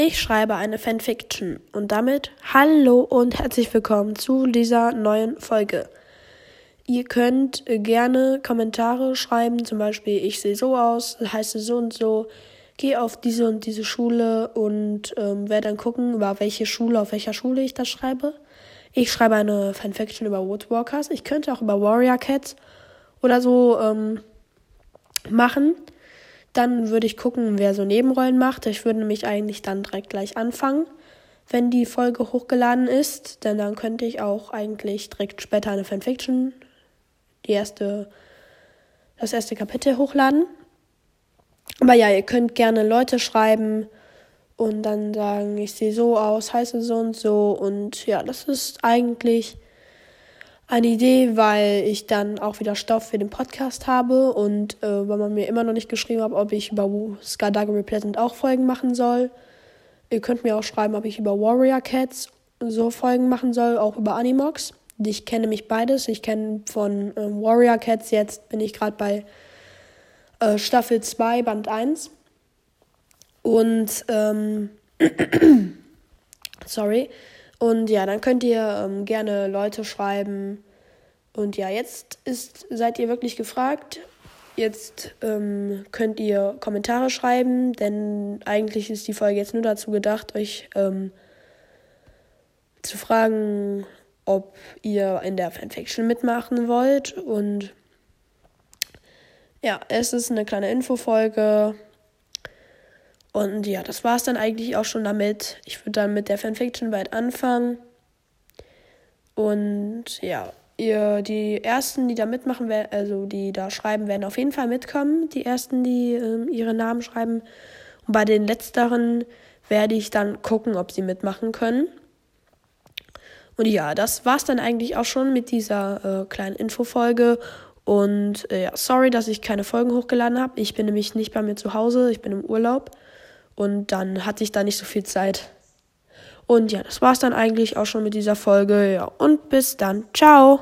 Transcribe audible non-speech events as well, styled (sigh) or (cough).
Ich schreibe eine Fanfiction und damit hallo und herzlich willkommen zu dieser neuen Folge. Ihr könnt gerne Kommentare schreiben, zum Beispiel ich sehe so aus, heiße so und so, gehe auf diese und diese Schule und ähm, werde dann gucken, über welche Schule, auf welcher Schule ich das schreibe. Ich schreibe eine Fanfiction über Woodwalkers. Ich könnte auch über Warrior Cats oder so ähm, machen. Dann würde ich gucken, wer so Nebenrollen macht. Ich würde nämlich eigentlich dann direkt gleich anfangen, wenn die Folge hochgeladen ist. Denn dann könnte ich auch eigentlich direkt später eine Fanfiction, die erste, das erste Kapitel hochladen. Aber ja, ihr könnt gerne Leute schreiben und dann sagen, ich sehe so aus, heiße so und so. Und ja, das ist eigentlich eine Idee, weil ich dann auch wieder Stoff für den Podcast habe und äh, weil man mir immer noch nicht geschrieben hat, ob ich über Skadaga Pleasant auch Folgen machen soll. Ihr könnt mir auch schreiben, ob ich über Warrior Cats so Folgen machen soll, auch über Animox. Ich kenne mich beides. Ich kenne von äh, Warrior Cats jetzt bin ich gerade bei äh, Staffel 2, Band 1. Und ähm, (clears throat) sorry. Und ja, dann könnt ihr ähm, gerne Leute schreiben. Und ja, jetzt ist, seid ihr wirklich gefragt. Jetzt ähm, könnt ihr Kommentare schreiben, denn eigentlich ist die Folge jetzt nur dazu gedacht, euch ähm, zu fragen, ob ihr in der Fanfiction mitmachen wollt. Und ja, es ist eine kleine Infofolge. Und ja, das war es dann eigentlich auch schon damit. Ich würde dann mit der Fanfiction bald anfangen. Und ja, ihr, die ersten, die da mitmachen, also die da schreiben, werden auf jeden Fall mitkommen. Die ersten, die äh, ihre Namen schreiben. Und bei den letzteren werde ich dann gucken, ob sie mitmachen können. Und ja, das war es dann eigentlich auch schon mit dieser äh, kleinen Infofolge. Und äh, ja, sorry, dass ich keine Folgen hochgeladen habe. Ich bin nämlich nicht bei mir zu Hause, ich bin im Urlaub. Und dann hatte ich da nicht so viel Zeit. Und ja, das war's dann eigentlich auch schon mit dieser Folge. Ja, und bis dann. Ciao.